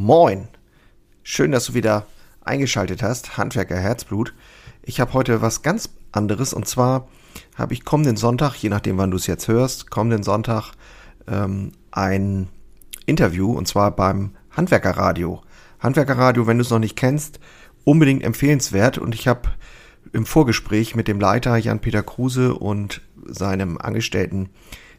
Moin. Schön, dass du wieder eingeschaltet hast, Handwerker Herzblut. Ich habe heute was ganz anderes und zwar habe ich kommenden Sonntag, je nachdem wann du es jetzt hörst, kommenden Sonntag ähm, ein Interview und zwar beim Handwerkerradio. Handwerkerradio, wenn du es noch nicht kennst, unbedingt empfehlenswert und ich habe im Vorgespräch mit dem Leiter Jan-Peter Kruse und seinem Angestellten,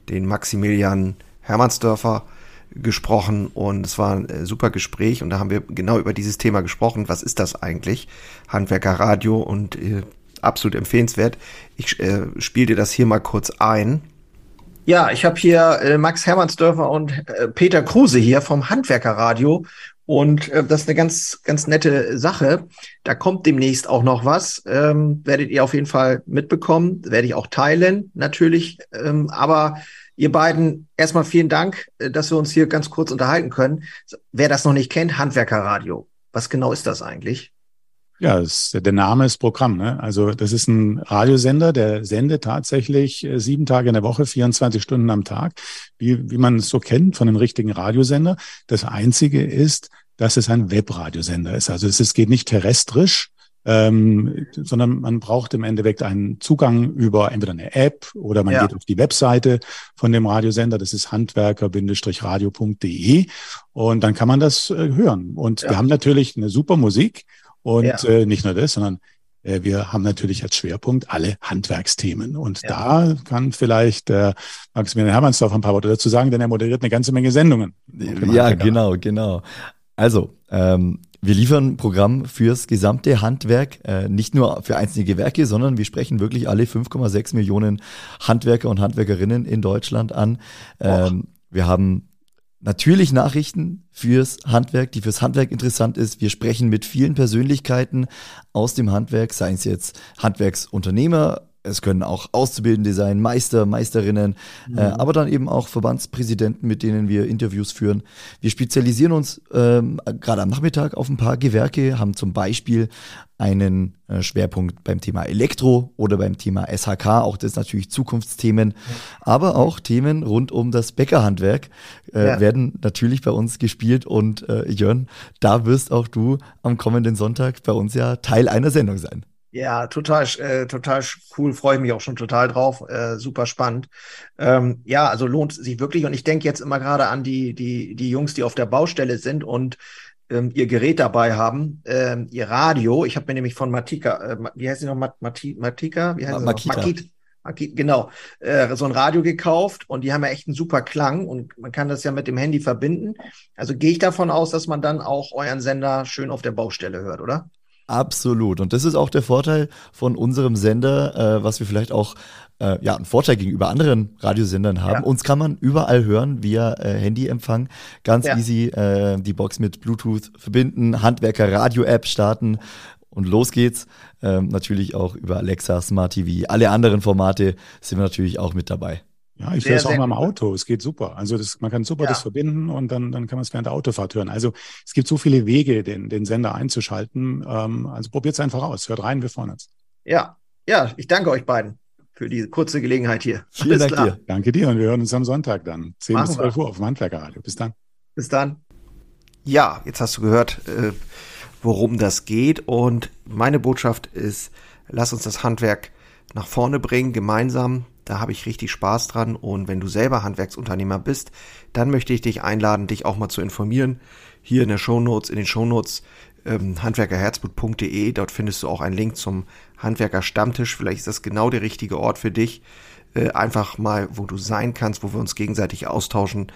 den Maximilian Hermannsdörfer, gesprochen und es war ein äh, super Gespräch und da haben wir genau über dieses Thema gesprochen. Was ist das eigentlich? Handwerkerradio und äh, absolut empfehlenswert. Ich äh, spiele dir das hier mal kurz ein. Ja, ich habe hier äh, Max Hermannsdörfer und äh, Peter Kruse hier vom Handwerkerradio und äh, das ist eine ganz, ganz nette Sache. Da kommt demnächst auch noch was. Ähm, werdet ihr auf jeden Fall mitbekommen. Werde ich auch teilen, natürlich. Ähm, aber ihr beiden, erstmal vielen Dank, äh, dass wir uns hier ganz kurz unterhalten können. Wer das noch nicht kennt, Handwerkerradio. Was genau ist das eigentlich? Ja, das, der Name ist Programm. Ne? Also das ist ein Radiosender, der sendet tatsächlich äh, sieben Tage in der Woche, 24 Stunden am Tag, wie, wie man es so kennt von einem richtigen Radiosender. Das Einzige ist, dass es ein Webradiosender ist. Also es, es geht nicht terrestrisch, ähm, sondern man braucht im Endeffekt einen Zugang über entweder eine App oder man ja. geht auf die Webseite von dem Radiosender. Das ist handwerker-radio.de und dann kann man das äh, hören. Und ja. wir haben natürlich eine super Musik und ja. äh, nicht nur das, sondern äh, wir haben natürlich als Schwerpunkt alle Handwerksthemen. Und ja. da kann vielleicht äh, Maximilian Hermannsdorf ein paar Worte dazu sagen, denn er moderiert eine ganze Menge Sendungen. Ja, genau, genau. Also, ähm, wir liefern ein Programm fürs gesamte Handwerk, äh, nicht nur für einzelne Gewerke, sondern wir sprechen wirklich alle 5,6 Millionen Handwerker und Handwerkerinnen in Deutschland an. Ähm, wir haben natürlich Nachrichten fürs Handwerk, die fürs Handwerk interessant ist. Wir sprechen mit vielen Persönlichkeiten aus dem Handwerk, seien es jetzt Handwerksunternehmer, es können auch Auszubildende sein, Meister, Meisterinnen, mhm. äh, aber dann eben auch Verbandspräsidenten, mit denen wir Interviews führen. Wir spezialisieren uns ähm, gerade am Nachmittag auf ein paar Gewerke, haben zum Beispiel einen äh, Schwerpunkt beim Thema Elektro oder beim Thema SHK, auch das natürlich Zukunftsthemen, ja. aber auch Themen rund um das Bäckerhandwerk äh, ja. werden natürlich bei uns gespielt und äh, Jörn, da wirst auch du am kommenden Sonntag bei uns ja Teil einer Sendung sein. Ja, total, äh, total cool, freue ich mich auch schon total drauf, äh, super spannend. Ähm, ja, also lohnt sich wirklich und ich denke jetzt immer gerade an die, die, die Jungs, die auf der Baustelle sind und ähm, ihr Gerät dabei haben, ähm, ihr Radio. Ich habe mir nämlich von Matika, äh, wie heißt sie noch, Mat Mati Matika? Wie heißt Ma Makita. Makita. Makita, genau, äh, so ein Radio gekauft und die haben ja echt einen super Klang und man kann das ja mit dem Handy verbinden. Also gehe ich davon aus, dass man dann auch euren Sender schön auf der Baustelle hört, oder? Absolut. Und das ist auch der Vorteil von unserem Sender, äh, was wir vielleicht auch äh, ja, einen Vorteil gegenüber anderen Radiosendern haben. Ja. Uns kann man überall hören via äh, Handyempfang. Ganz ja. easy äh, die Box mit Bluetooth verbinden, Handwerker Radio-App starten und los geht's. Ähm, natürlich auch über Alexa, Smart TV, alle anderen Formate sind wir natürlich auch mit dabei. Ja, ich höre es auch mal im Auto. Es geht super. Also das, man kann super ja. das verbinden und dann, dann kann man es während der Autofahrt hören. Also es gibt so viele Wege, den, den Sender einzuschalten. Ähm, also probiert es einfach aus. Hört rein, wir freuen uns. Ja, ja, ich danke euch beiden für die kurze Gelegenheit hier. Vielen Dank klar. dir. Danke dir und wir hören uns am Sonntag dann. 10 Machen bis 12 wir. Uhr auf dem Handwerkerradio. Bis dann. Bis dann. Ja, jetzt hast du gehört, äh, worum das geht. Und meine Botschaft ist, lass uns das Handwerk nach vorne bringen, gemeinsam. Da habe ich richtig Spaß dran. Und wenn du selber Handwerksunternehmer bist, dann möchte ich dich einladen, dich auch mal zu informieren. Hier in der Shownotes, in den Shownotes ähm, handwerkerherzblut.de. Dort findest du auch einen Link zum Handwerker Stammtisch. Vielleicht ist das genau der richtige Ort für dich. Äh, einfach mal, wo du sein kannst, wo wir uns gegenseitig austauschen.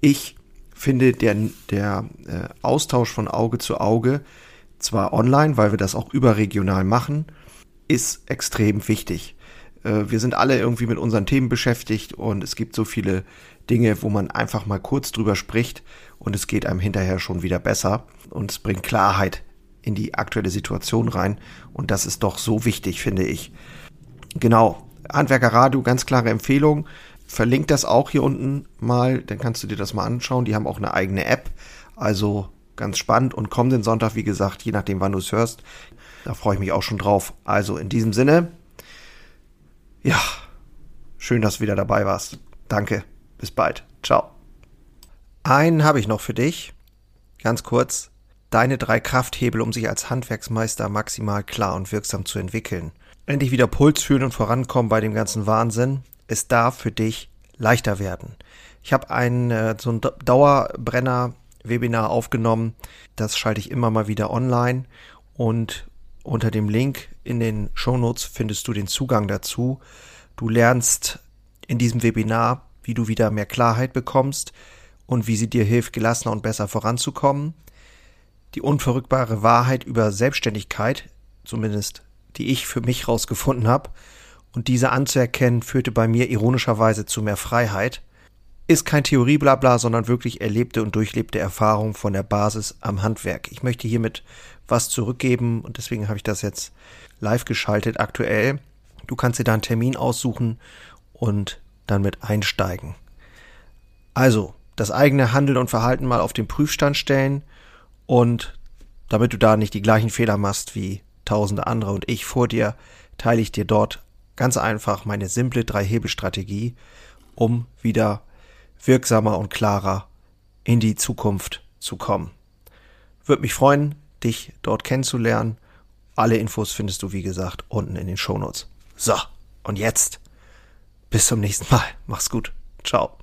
Ich finde der, der äh, Austausch von Auge zu Auge zwar online, weil wir das auch überregional machen, ist extrem wichtig. Äh, wir sind alle irgendwie mit unseren Themen beschäftigt und es gibt so viele Dinge, wo man einfach mal kurz drüber spricht und es geht einem hinterher schon wieder besser und es bringt Klarheit in die aktuelle Situation rein und das ist doch so wichtig, finde ich. Genau, Handwerker Radio, ganz klare Empfehlung. Verlinkt das auch hier unten mal, dann kannst du dir das mal anschauen. Die haben auch eine eigene App, also ganz spannend und kommenden Sonntag, wie gesagt, je nachdem, wann du es hörst, da freue ich mich auch schon drauf. Also in diesem Sinne, ja, schön, dass du wieder dabei warst. Danke. Bis bald. Ciao. Einen habe ich noch für dich. ganz kurz, deine drei Krafthebel, um sich als Handwerksmeister maximal klar und wirksam zu entwickeln. Endlich wieder Puls fühlen und vorankommen bei dem ganzen Wahnsinn. Es darf für dich leichter werden. Ich habe ein äh, so ein Dauerbrenner-Webinar aufgenommen. Das schalte ich immer mal wieder online und unter dem Link in den Shownotes findest du den Zugang dazu. Du lernst in diesem Webinar, wie du wieder mehr Klarheit bekommst und wie sie dir hilft, gelassener und besser voranzukommen. Die unverrückbare Wahrheit über Selbstständigkeit, zumindest die ich für mich rausgefunden habe, und diese anzuerkennen, führte bei mir ironischerweise zu mehr Freiheit. Ist kein Theorieblabla, sondern wirklich erlebte und durchlebte Erfahrung von der Basis am Handwerk. Ich möchte hiermit was zurückgeben und deswegen habe ich das jetzt live geschaltet aktuell. Du kannst dir da einen Termin aussuchen und dann mit einsteigen. Also, das eigene Handeln und Verhalten mal auf den Prüfstand stellen und damit du da nicht die gleichen Fehler machst wie tausende andere und ich vor dir, teile ich dir dort ganz einfach meine simple Drei-Hebel-Strategie, um wieder wirksamer und klarer in die Zukunft zu kommen. Würde mich freuen, dich dort kennenzulernen. Alle Infos findest du, wie gesagt, unten in den Shownotes. So, und jetzt bis zum nächsten Mal. Mach's gut. Ciao.